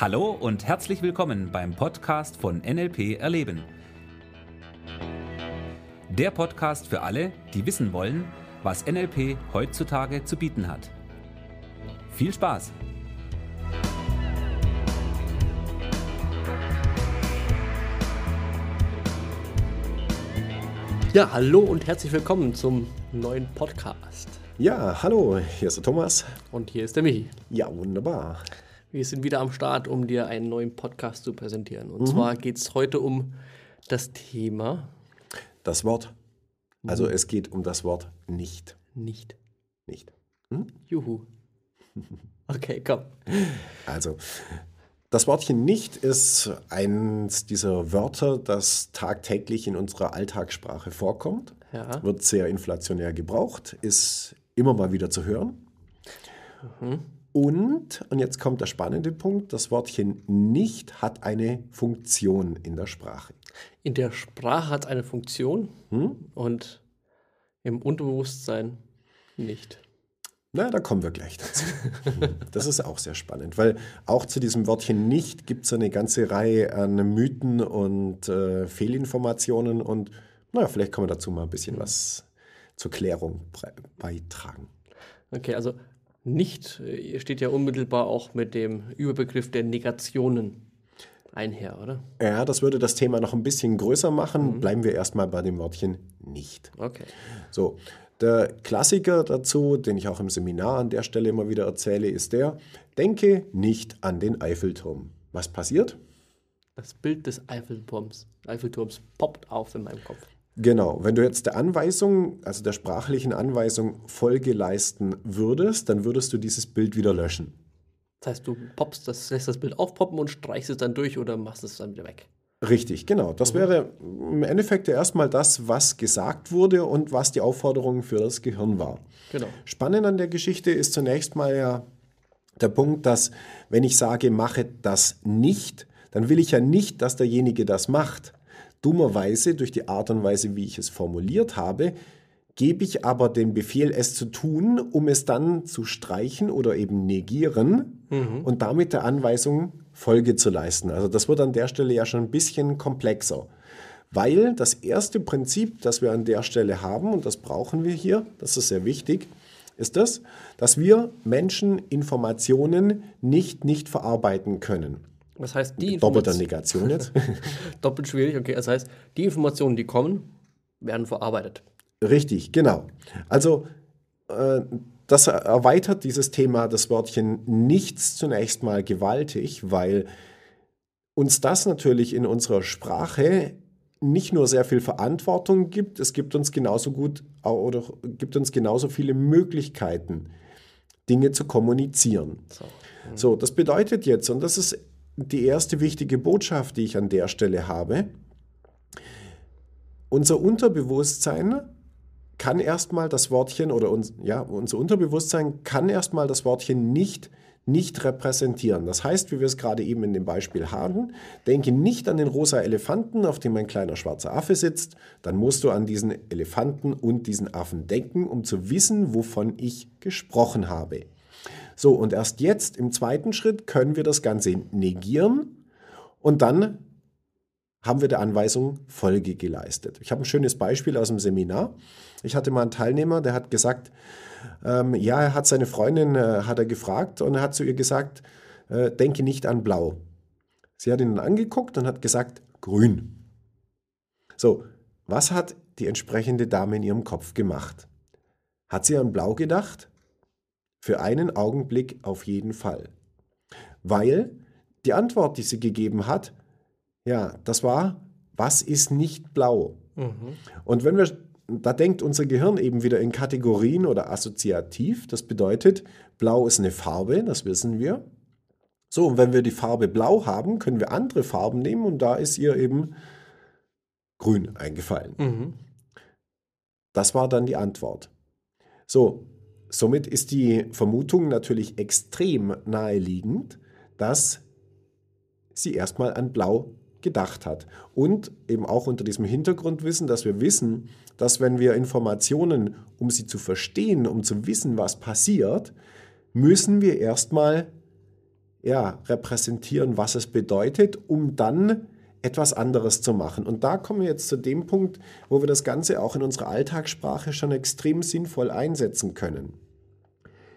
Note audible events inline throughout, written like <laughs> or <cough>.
Hallo und herzlich willkommen beim Podcast von NLP Erleben. Der Podcast für alle, die wissen wollen, was NLP heutzutage zu bieten hat. Viel Spaß! Ja, hallo und herzlich willkommen zum neuen Podcast. Ja, hallo, hier ist der Thomas. Und hier ist der Michi. Ja, wunderbar. Wir sind wieder am Start, um dir einen neuen Podcast zu präsentieren. Und mhm. zwar geht es heute um das Thema. Das Wort. Also mhm. es geht um das Wort nicht. Nicht. Nicht. Hm? Juhu. <laughs> Okay, komm. Also, das Wortchen nicht ist eines dieser Wörter, das tagtäglich in unserer Alltagssprache vorkommt. Ja. Wird sehr inflationär gebraucht, ist immer mal wieder zu hören. Mhm. Und, und jetzt kommt der spannende Punkt, das Wortchen nicht hat eine Funktion in der Sprache. In der Sprache hat es eine Funktion hm? und im Unterbewusstsein nicht. Na, da kommen wir gleich dazu. <laughs> Das ist auch sehr spannend, weil auch zu diesem Wortchen nicht gibt es eine ganze Reihe an Mythen und äh, Fehlinformationen und naja, vielleicht können wir dazu mal ein bisschen was zur Klärung beitragen. Okay, also nicht äh, steht ja unmittelbar auch mit dem Überbegriff der Negationen einher, oder? Ja, das würde das Thema noch ein bisschen größer machen. Mhm. Bleiben wir erstmal bei dem Wortchen nicht. Okay. So, der Klassiker dazu, den ich auch im Seminar an der Stelle immer wieder erzähle, ist der, denke nicht an den Eiffelturm. Was passiert? Das Bild des Eiffelturms, Eiffelturms poppt auf in meinem Kopf. Genau, wenn du jetzt der Anweisung, also der sprachlichen Anweisung Folge leisten würdest, dann würdest du dieses Bild wieder löschen. Das heißt, du poppst das, lässt das Bild aufpoppen und streichst es dann durch oder machst es dann wieder weg. Richtig, genau. Das mhm. wäre im Endeffekt erstmal das, was gesagt wurde und was die Aufforderung für das Gehirn war. Genau. Spannend an der Geschichte ist zunächst mal ja der Punkt, dass wenn ich sage, mache das nicht, dann will ich ja nicht, dass derjenige das macht. Dummerweise, durch die Art und Weise, wie ich es formuliert habe, gebe ich aber den Befehl, es zu tun, um es dann zu streichen oder eben negieren mhm. und damit der Anweisung Folge zu leisten. Also das wird an der Stelle ja schon ein bisschen komplexer. Weil das erste Prinzip, das wir an der Stelle haben, und das brauchen wir hier, das ist sehr wichtig, ist das, dass wir Menschen Informationen nicht nicht verarbeiten können. Was heißt die Doppelter Negation jetzt. <laughs> Doppelt schwierig, okay. Das heißt, die Informationen, die kommen, werden verarbeitet. Richtig, genau. Also äh, das erweitert dieses Thema das Wörtchen nichts zunächst mal gewaltig, weil uns das natürlich in unserer Sprache nicht nur sehr viel Verantwortung gibt, es gibt uns genauso gut oder gibt uns genauso viele Möglichkeiten, Dinge zu kommunizieren. So, so das bedeutet jetzt, und das ist die erste wichtige Botschaft, die ich an der Stelle habe. Unser Unterbewusstsein kann erstmal das Wortchen oder uns, ja, unser Unterbewusstsein kann erstmal das Wortchen nicht nicht repräsentieren. Das heißt, wie wir es gerade eben in dem Beispiel haben, denke nicht an den rosa Elefanten, auf dem ein kleiner schwarzer Affe sitzt, dann musst du an diesen Elefanten und diesen Affen denken, um zu wissen, wovon ich gesprochen habe. So, und erst jetzt im zweiten Schritt können wir das Ganze negieren und dann haben wir der Anweisung Folge geleistet. Ich habe ein schönes Beispiel aus dem Seminar. Ich hatte mal einen Teilnehmer, der hat gesagt, ähm, ja, er hat seine Freundin, äh, hat er gefragt und er hat zu ihr gesagt, äh, denke nicht an Blau. Sie hat ihn dann angeguckt und hat gesagt, grün. So, was hat die entsprechende Dame in ihrem Kopf gemacht? Hat sie an Blau gedacht? Für einen Augenblick auf jeden Fall. Weil die Antwort, die sie gegeben hat, ja, das war, was ist nicht blau? Mhm. Und wenn wir, da denkt unser Gehirn eben wieder in Kategorien oder assoziativ. Das bedeutet, blau ist eine Farbe, das wissen wir. So, und wenn wir die Farbe blau haben, können wir andere Farben nehmen und da ist ihr eben grün eingefallen. Mhm. Das war dann die Antwort. So, Somit ist die Vermutung natürlich extrem naheliegend, dass sie erstmal an Blau gedacht hat. Und eben auch unter diesem Hintergrundwissen, dass wir wissen, dass wenn wir Informationen, um sie zu verstehen, um zu wissen, was passiert, müssen wir erstmal ja, repräsentieren, was es bedeutet, um dann etwas anderes zu machen. Und da kommen wir jetzt zu dem Punkt, wo wir das Ganze auch in unserer Alltagssprache schon extrem sinnvoll einsetzen können.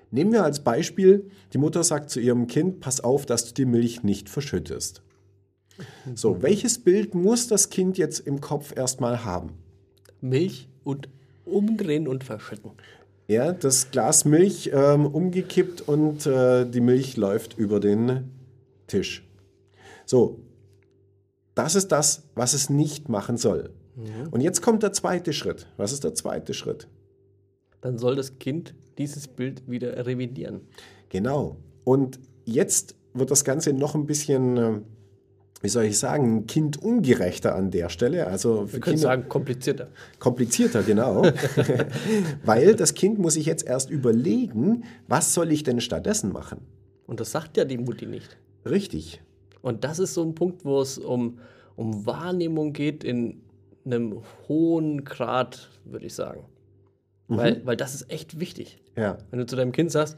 Nehmen wir als Beispiel, die Mutter sagt zu ihrem Kind, pass auf, dass du die Milch nicht verschüttest. So, welches Bild muss das Kind jetzt im Kopf erstmal haben? Milch und umdrehen und verschütten. Ja, das Glas Milch ähm, umgekippt und äh, die Milch läuft über den Tisch. So, das ist das, was es nicht machen soll. Mhm. Und jetzt kommt der zweite Schritt. Was ist der zweite Schritt? Dann soll das Kind dieses Bild wieder revidieren. Genau. Und jetzt wird das Ganze noch ein bisschen, äh, wie soll ich sagen, kindungerechter an der Stelle. Also für Wir können Kinder sagen, komplizierter. Komplizierter, genau. <laughs> Weil das Kind muss sich jetzt erst überlegen, was soll ich denn stattdessen machen? Und das sagt ja die Mutti nicht. Richtig. Und das ist so ein Punkt, wo es um, um Wahrnehmung geht in einem hohen Grad, würde ich sagen. Mhm. Weil, weil das ist echt wichtig. Ja. Wenn du zu deinem Kind sagst,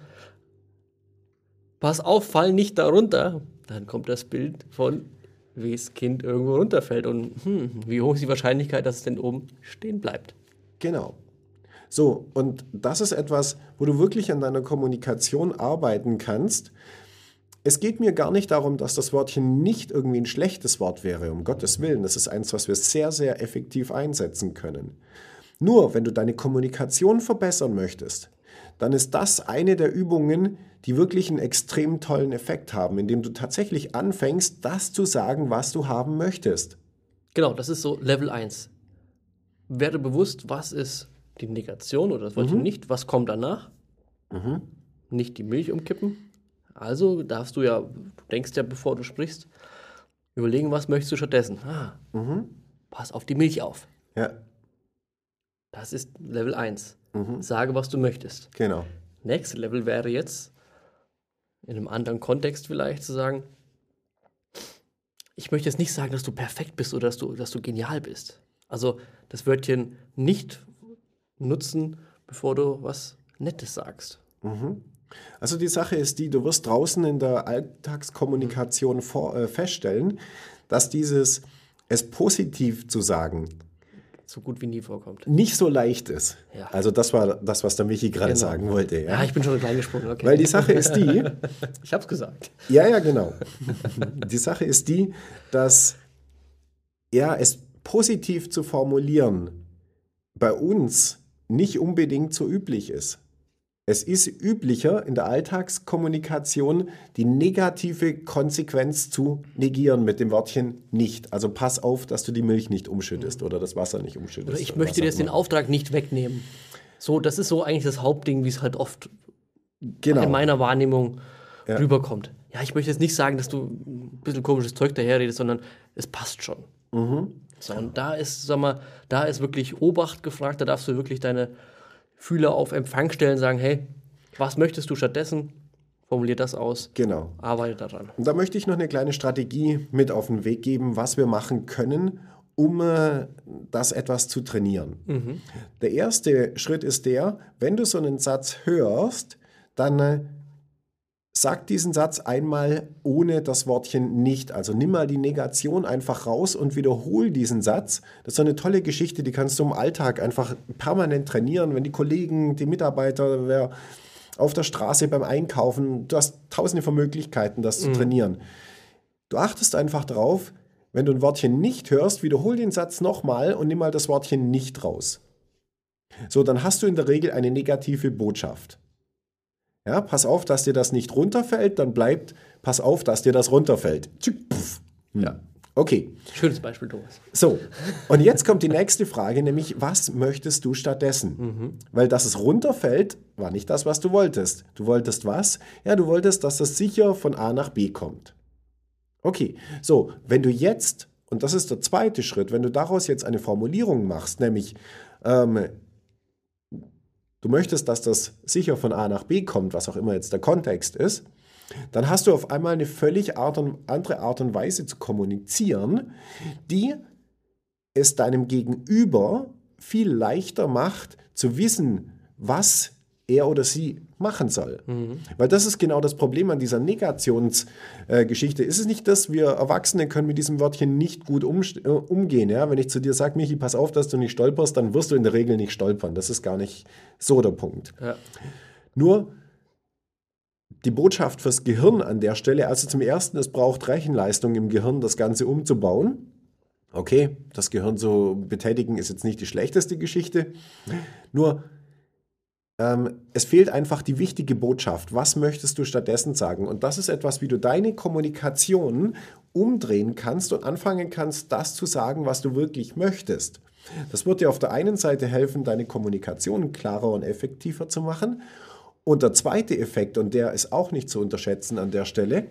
pass auf, fall nicht darunter, dann kommt das Bild von, wie das Kind irgendwo runterfällt und hm, wie hoch ist die Wahrscheinlichkeit, dass es denn oben stehen bleibt. Genau. So, und das ist etwas, wo du wirklich an deiner Kommunikation arbeiten kannst, es geht mir gar nicht darum, dass das Wörtchen nicht irgendwie ein schlechtes Wort wäre, um Gottes Willen. Das ist eins, was wir sehr, sehr effektiv einsetzen können. Nur, wenn du deine Kommunikation verbessern möchtest, dann ist das eine der Übungen, die wirklich einen extrem tollen Effekt haben, indem du tatsächlich anfängst, das zu sagen, was du haben möchtest. Genau, das ist so Level 1. Werde bewusst, was ist die Negation oder das Wörtchen mhm. nicht, was kommt danach. Mhm. Nicht die Milch umkippen, also darfst du ja, du denkst ja, bevor du sprichst, überlegen, was möchtest du stattdessen. Ah, mhm. Pass auf die Milch auf. Ja. Das ist Level 1. Mhm. Sage, was du möchtest. Genau. Next Level wäre jetzt, in einem anderen Kontext vielleicht, zu sagen, ich möchte jetzt nicht sagen, dass du perfekt bist oder dass du, dass du genial bist. Also das Wörtchen nicht nutzen, bevor du was Nettes sagst. Mhm. Also die Sache ist die, du wirst draußen in der Alltagskommunikation vor, äh, feststellen, dass dieses es positiv zu sagen so gut wie nie vorkommt. Nicht so leicht ist. Ja. Also das war das, was der Michi gerade genau. sagen wollte. Ja? ja, ich bin schon klein gesprungen. Okay. Weil die Sache ist die. <laughs> ich habe es gesagt. Ja, ja, genau. <laughs> die Sache ist die, dass ja, es positiv zu formulieren bei uns nicht unbedingt so üblich ist. Es ist üblicher in der Alltagskommunikation die negative Konsequenz zu negieren mit dem Wörtchen nicht. Also pass auf, dass du die Milch nicht umschüttest oder das Wasser nicht umschüttest. Oder ich möchte dir jetzt den Auftrag nicht wegnehmen. So, das ist so eigentlich das Hauptding, wie es halt oft genau. in meiner Wahrnehmung ja. rüberkommt. Ja, ich möchte jetzt nicht sagen, dass du ein bisschen komisches Zeug daherredest, sondern es passt schon. Mhm. So, und da ist, sag mal, da ist wirklich Obacht gefragt, da darfst du wirklich deine Fühler auf Empfang stellen, sagen, hey, was möchtest du stattdessen? Formulier das aus. Genau. Arbeite daran. Und da möchte ich noch eine kleine Strategie mit auf den Weg geben, was wir machen können, um äh, das etwas zu trainieren. Mhm. Der erste Schritt ist der, wenn du so einen Satz hörst, dann äh, Sag diesen Satz einmal ohne das Wortchen nicht. Also nimm mal die Negation einfach raus und wiederhol diesen Satz. Das ist so eine tolle Geschichte, die kannst du im Alltag einfach permanent trainieren. Wenn die Kollegen, die Mitarbeiter, wer auf der Straße beim Einkaufen, du hast tausende von Möglichkeiten, das mhm. zu trainieren. Du achtest einfach drauf, wenn du ein Wortchen nicht hörst, wiederhol den Satz nochmal und nimm mal das Wortchen nicht raus. So, dann hast du in der Regel eine negative Botschaft. Ja, pass auf, dass dir das nicht runterfällt, dann bleibt, pass auf, dass dir das runterfällt. Ja. Okay. Schönes Beispiel, Thomas. So, und jetzt kommt die nächste Frage, nämlich, was möchtest du stattdessen? Mhm. Weil dass es runterfällt, war nicht das, was du wolltest. Du wolltest was? Ja, du wolltest, dass es sicher von A nach B kommt. Okay, so, wenn du jetzt, und das ist der zweite Schritt, wenn du daraus jetzt eine Formulierung machst, nämlich, ähm, du möchtest, dass das sicher von A nach B kommt, was auch immer jetzt der Kontext ist, dann hast du auf einmal eine völlig Art und, andere Art und Weise zu kommunizieren, die es deinem Gegenüber viel leichter macht, zu wissen, was er oder sie machen soll. Mhm. Weil das ist genau das Problem an dieser Negationsgeschichte. Äh, ist es nicht das, wir Erwachsene können mit diesem Wörtchen nicht gut um, äh, umgehen. Ja? Wenn ich zu dir sage, Michi, pass auf, dass du nicht stolperst, dann wirst du in der Regel nicht stolpern. Das ist gar nicht so der Punkt. Ja. Nur die Botschaft fürs Gehirn an der Stelle, also zum Ersten, es braucht Rechenleistung im Gehirn, das Ganze umzubauen. Okay, das Gehirn zu betätigen ist jetzt nicht die schlechteste Geschichte. Nur ähm, es fehlt einfach die wichtige Botschaft. Was möchtest du stattdessen sagen? Und das ist etwas, wie du deine Kommunikation umdrehen kannst und anfangen kannst, das zu sagen, was du wirklich möchtest. Das wird dir auf der einen Seite helfen, deine Kommunikation klarer und effektiver zu machen. Und der zweite Effekt, und der ist auch nicht zu unterschätzen an der Stelle,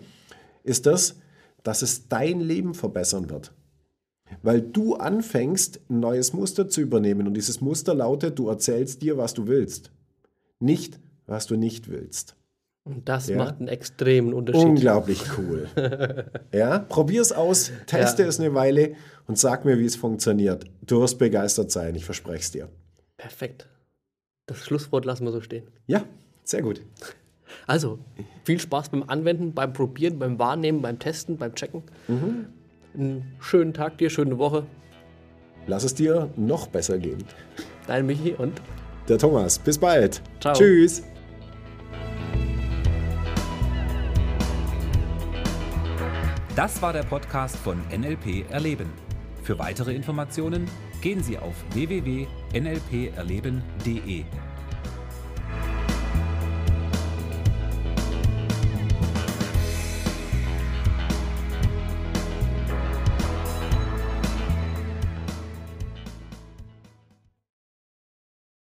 ist das, dass es dein Leben verbessern wird. Weil du anfängst, ein neues Muster zu übernehmen. Und dieses Muster lautet, du erzählst dir, was du willst nicht, was du nicht willst. Und das ja? macht einen extremen Unterschied. Unglaublich cool. <laughs> ja, probier es aus, teste ja. es eine Weile und sag mir, wie es funktioniert. Du wirst begeistert sein, ich verspreche es dir. Perfekt. Das Schlusswort lassen wir so stehen. Ja, sehr gut. Also, viel Spaß beim Anwenden, beim Probieren, beim Wahrnehmen, beim Testen, beim Checken. Mhm. Einen schönen Tag dir, schöne Woche. Lass es dir noch besser gehen. Dein Michi und der Thomas. Bis bald. Ciao. Tschüss. Das war der Podcast von NLP Erleben. Für weitere Informationen gehen Sie auf www.nlperleben.de.